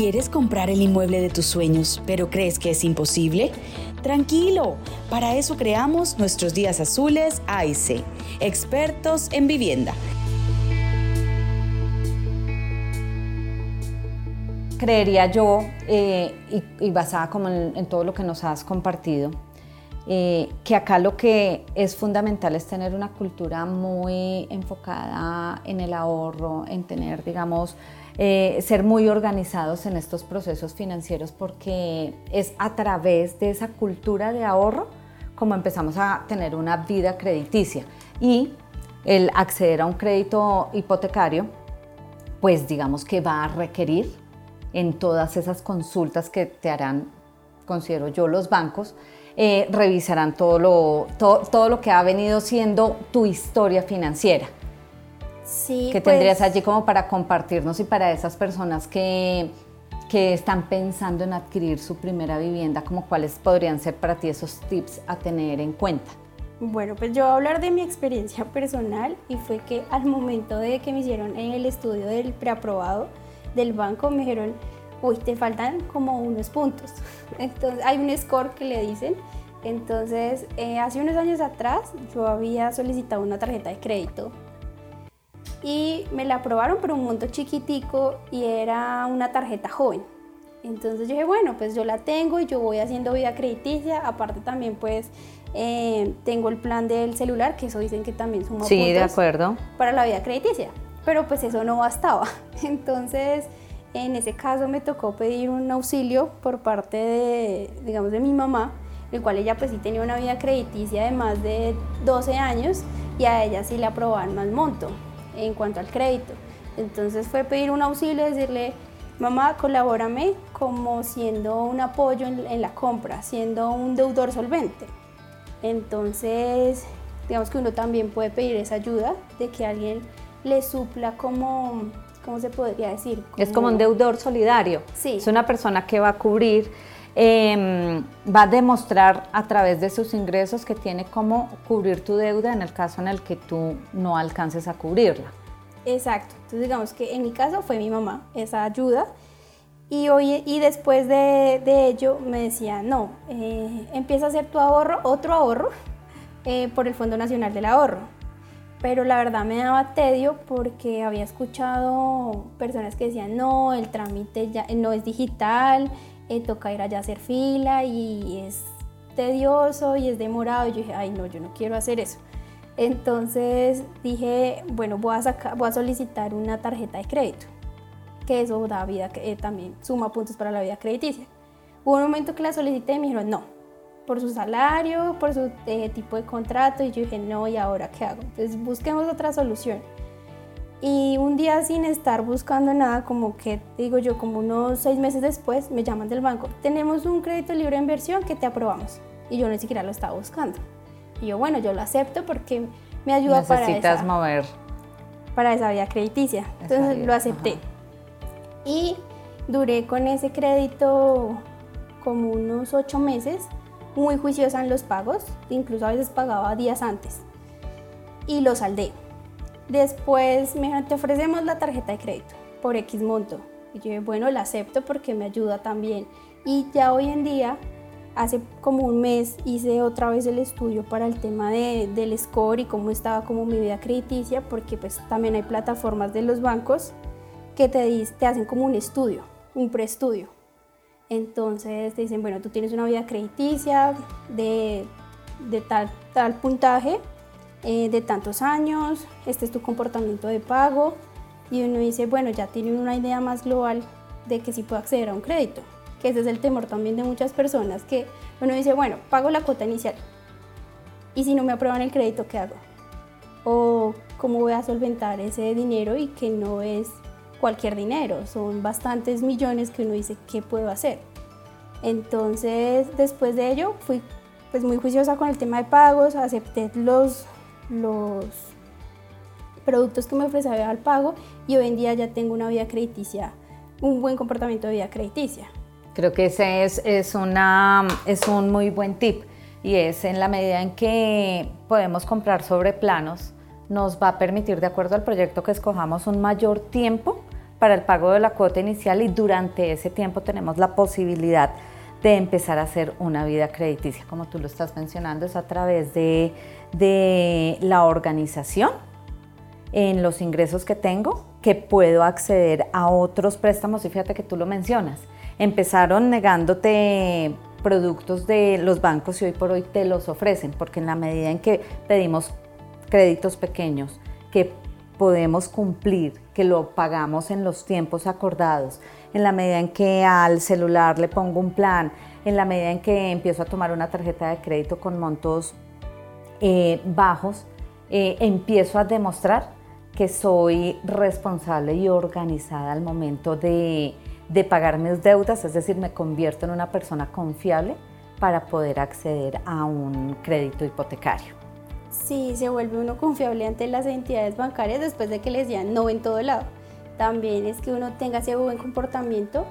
¿Quieres comprar el inmueble de tus sueños, pero crees que es imposible? Tranquilo, para eso creamos nuestros días azules AIC, expertos en vivienda. Creería yo, eh, y, basada como en, todo lo que nos has compartido, eh, que acá lo que es fundamental es tener una cultura muy enfocada en el ahorro, en tener, digamos, eh, ser muy organizados en estos procesos financieros porque es a través de esa cultura de ahorro como empezamos a tener una vida crediticia y el acceder a un crédito hipotecario pues digamos que va a requerir en todas esas consultas que te harán, considero yo, los bancos, eh, revisarán todo lo, todo lo que ha venido siendo tu historia financiera. Sí, ¿Qué tendrías pues allí como para compartirnos y para esas personas que, que están pensando en adquirir su primera vivienda, como cuáles podrían ser para ti esos tips a tener en cuenta? Bueno, pues yo voy a hablar de mi experiencia personal y fue que al momento de que me hicieron el estudio del preaprobado del banco me dijeron, uy, te faltan como unos puntos. Entonces hay un score que le dicen. Entonces, eh, hace unos años atrás yo había solicitado una tarjeta de crédito y me la aprobaron por un monto chiquitico y era una tarjeta joven. Entonces yo dije, bueno, pues yo la tengo y yo voy haciendo vida crediticia. Aparte también pues eh, tengo el plan del celular, que eso dicen que también suma sí, de acuerdo. para la vida crediticia. Pero pues eso no bastaba. Entonces en ese caso me tocó pedir un auxilio por parte de, digamos, de mi mamá, el cual ella pues sí tenía una vida crediticia de más de 12 años y a ella sí le aprobaban más monto en cuanto al crédito. Entonces fue pedir un auxilio, decirle, mamá, colabórame como siendo un apoyo en, la compra, siendo un deudor solvente. Entonces, digamos que uno también puede pedir esa ayuda de que alguien le supla como, ¿cómo se podría decir? es como un deudor solidario. Sí. Es una persona que va a cubrir Em, va a demostrar a través de sus ingresos que tiene cómo cubrir tu deuda en el caso en el que tú no alcances a cubrirla. Exacto. Entonces digamos que en mi caso fue mi mamá esa ayuda y, hoy, y después de, ello me decía, no, eh, empieza a hacer tu ahorro, otro ahorro eh, por el Fondo Nacional del Ahorro. Pero la verdad me daba tedio porque había escuchado personas que decían, no, el trámite ya no es digital, eh, toca ir allá a hacer fila y es tedioso y es demorado. Y yo dije, ay no, yo no quiero hacer eso. Entonces dije, bueno, voy a, solicitar una tarjeta de crédito, que eso da vida, eh, también suma puntos para la vida crediticia. Hubo un momento que la solicité y me dijeron, no, por su salario, por su eh, tipo de contrato. Y yo dije, no, ¿y ahora qué hago? Entonces busquemos otra solución. Y un día sin estar buscando nada, como que digo yo, como unos seis meses después, me llaman del banco, tenemos un crédito libre de inversión que te aprobamos. Y yo ni siquiera lo estaba buscando. Y yo, bueno, yo lo acepto porque me ayuda para Necesitas mover. Para esa vía crediticia. Entonces lo acepté. Y duré con ese crédito como unos ocho meses, muy juiciosa en los pagos, incluso a veces pagaba días antes. Y lo saldé. Después me dijeron, te ofrecemos la tarjeta de crédito por X monto. Y yo, bueno, la acepto porque me ayuda también. Y ya hoy en día, hace como un mes, hice otra vez el estudio para el tema de, del score y cómo estaba como mi vida crediticia, porque pues también hay plataformas de los bancos que te, te hacen como un estudio, un preestudio. Entonces te dicen, bueno, tú tienes una vida crediticia de, de tal, tal puntaje eh, de tantos años, este es tu comportamiento de pago y uno dice, bueno, ya tiene una idea más global de que sí puedo acceder a un crédito, que ese es el temor también de muchas personas, que uno dice, bueno, pago la cuota inicial y si no me aprueban el crédito, ¿qué hago? O cómo voy a solventar ese dinero y que no es cualquier dinero, son bastantes millones que uno dice, ¿qué puedo hacer? Entonces, después de ello, fui pues muy juiciosa con el tema de pagos, acepté los, los productos que me ofrecía al pago y hoy en día ya tengo una vida crediticia, un buen comportamiento de vida crediticia. Creo que ese es, es, una, es un muy buen tip y es en la medida en que podemos comprar sobre planos, nos va a permitir, de acuerdo al proyecto que escojamos, un mayor tiempo para el pago de la cuota inicial y durante ese tiempo tenemos la posibilidad de empezar a hacer una vida crediticia, como tú lo estás mencionando, es a través de, de la organización en los ingresos que tengo, que puedo acceder a otros préstamos y fíjate que tú lo mencionas. Empezaron negándote productos de los bancos y hoy por hoy te los ofrecen, porque en la medida en que pedimos créditos pequeños, que podemos cumplir, que lo pagamos en los tiempos acordados, en la medida en que al celular le pongo un plan, en la medida en que empiezo a tomar una tarjeta de crédito con montos eh, bajos, eh, empiezo a demostrar que soy responsable y organizada al momento de, de pagar mis deudas, es decir, me convierto en una persona confiable para poder acceder a un crédito hipotecario. Sí, se vuelve uno confiable ante las entidades bancarias después de que les digan no en todo lado. También es que uno tenga ese buen comportamiento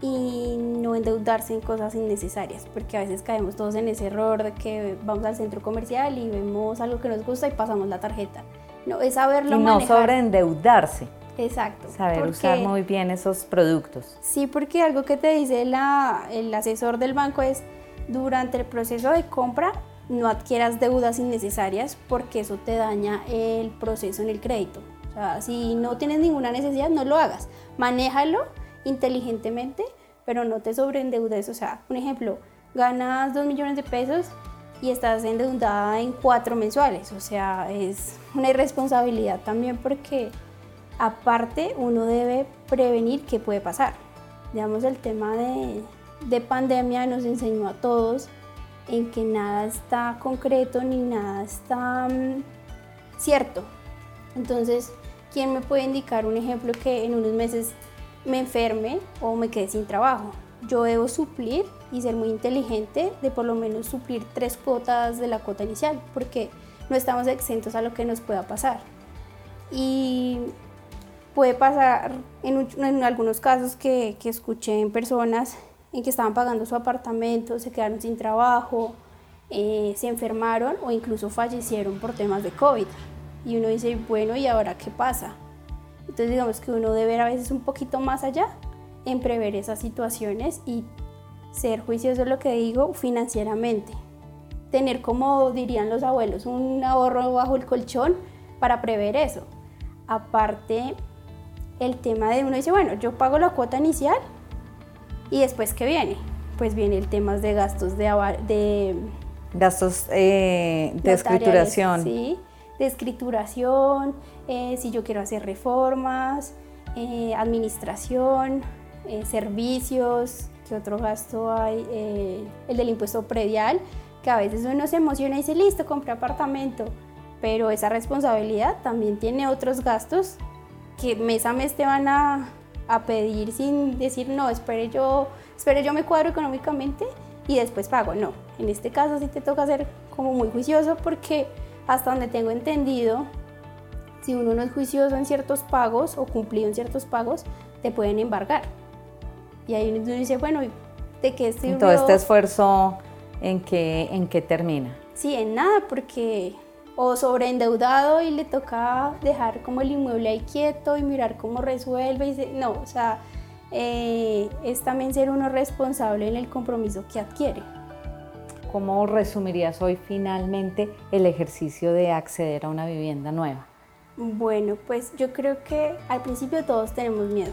y no endeudarse en cosas innecesarias, porque a veces caemos todos en ese error de que vamos al centro comercial y vemos algo que nos gusta y pasamos la tarjeta. No, es saberlo y no sobreendeudarse. Exacto. Saber usar muy bien esos productos. Sí, porque algo que te dice la, el asesor del banco es, durante el proceso de compra, no adquieras deudas innecesarias porque eso te daña el proceso en el crédito. O sea, si no tienes ninguna necesidad, no lo hagas. Manéjalo inteligentemente, pero no te sobreendeudes. O sea, un ejemplo, ganas 2 millones de pesos y estás endeudada en cuatro mensuales. O sea, es una irresponsabilidad también porque aparte uno debe prevenir qué puede pasar. Digamos, el tema de, de pandemia nos enseñó a todos en que nada está concreto ni nada está mm, cierto. Entonces, ¿quién me puede indicar un ejemplo que en unos meses me enferme o me quede sin trabajo? Yo debo suplir y ser muy inteligente de por lo menos suplir tres cuotas de la cuota inicial, porque no estamos exentos a lo que nos pueda pasar. Y puede pasar en, algunos casos que, que escuché en personas en que estaban pagando su apartamento, se quedaron sin trabajo, eh, se enfermaron o incluso fallecieron por temas de COVID. Y uno dice, bueno, ¿y ahora qué pasa? Entonces digamos que uno debe ir a veces un poquito más allá en prever esas situaciones y ser juicioso, lo que digo, financieramente. Tener, como dirían los abuelos, un ahorro bajo el colchón para prever eso. Aparte, el tema de uno dice, bueno, yo pago la cuota inicial y después, ¿qué viene? Pues viene el tema de gastos de... de gastos eh, de escrituración. Sí, de escrituración, eh, si yo quiero hacer reformas, eh, administración, servicios, ¿qué otro gasto hay? el del impuesto predial, que a veces uno se emociona y dice, listo, compré apartamento, pero esa responsabilidad también tiene otros gastos que mes a mes te van a, a pedir sin decir, no, espere yo, espere yo me cuadro económicamente y después pago. No, en este caso sí te toca ser como muy juicioso porque hasta donde tengo entendido, si uno no es juicioso en ciertos pagos o cumplido en ciertos pagos, te pueden embargar. Y ahí uno dice, bueno, ¿de qué sirvió? Todo este esfuerzo, ¿en qué, ¿en qué termina? Sí, en nada, porque o sobreendeudado y le toca dejar como el inmueble ahí quieto y mirar cómo resuelve. Y no, o sea, eh, es también ser uno responsable en el compromiso que adquiere. ¿Cómo resumirías hoy finalmente el ejercicio de acceder a una vivienda nueva? Bueno, pues yo creo que al principio todos tenemos miedo,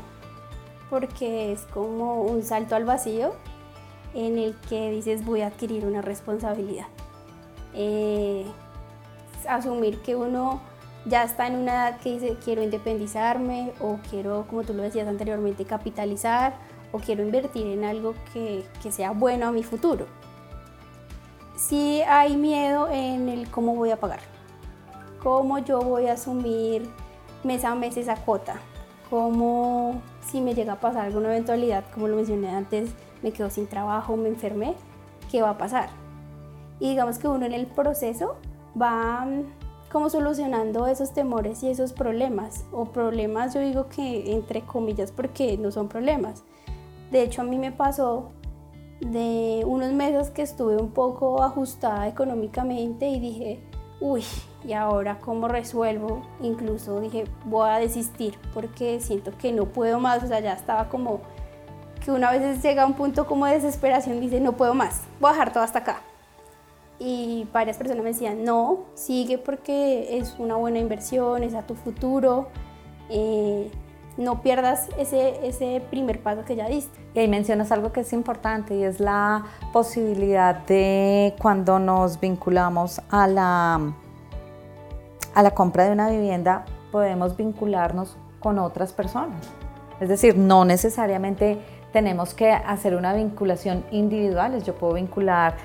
porque es como un salto al vacío en el que dices voy a adquirir una responsabilidad. Eh, asumir que uno ya está en una edad que dice quiero independizarme o quiero, como tú lo decías anteriormente, capitalizar o quiero invertir en algo que, que sea bueno a mi futuro. Sí hay miedo en el cómo voy a pagar, cómo yo voy a asumir mes a mes esa cuota, cómo si me llega a pasar alguna eventualidad, como lo mencioné antes, me quedo sin trabajo, me enfermé, ¿qué va a pasar? Y digamos que uno en el proceso va mm, como solucionando esos temores y esos problemas, o problemas yo digo que entre comillas porque no son problemas. De hecho a mí me pasó de unos meses que estuve un poco ajustada económicamente y dije, uy, y ahora cómo resuelvo. Incluso dije, voy a desistir porque siento que no puedo más, o sea, ya estaba como que una vez llega a un punto como de desesperación, dice, no puedo más, voy a dejar todo hasta acá. Y varias personas me decían, no, sigue porque es una buena inversión, es a tu futuro, eh, no pierdas ese, ese primer paso que ya diste. Y ahí mencionas algo que es importante y es la posibilidad de cuando nos vinculamos a la, a la compra de una vivienda, podemos vincularnos con otras personas. Es decir, no necesariamente tenemos que hacer una vinculación individual. Yo puedo vincular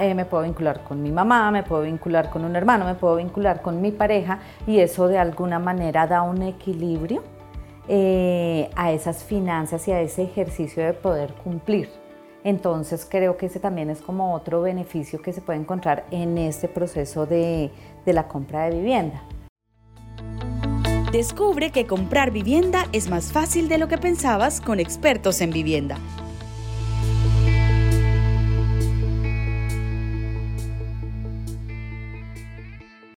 eh, me puedo vincular con mi mamá, me puedo vincular con un hermano, me puedo vincular con mi pareja y eso de alguna manera da un equilibrio eh, a esas finanzas y a ese ejercicio de poder cumplir. Entonces creo que ese también es como otro beneficio que se puede encontrar en este proceso de la compra de vivienda. Descubre que comprar vivienda es más fácil de lo que pensabas con expertos en vivienda.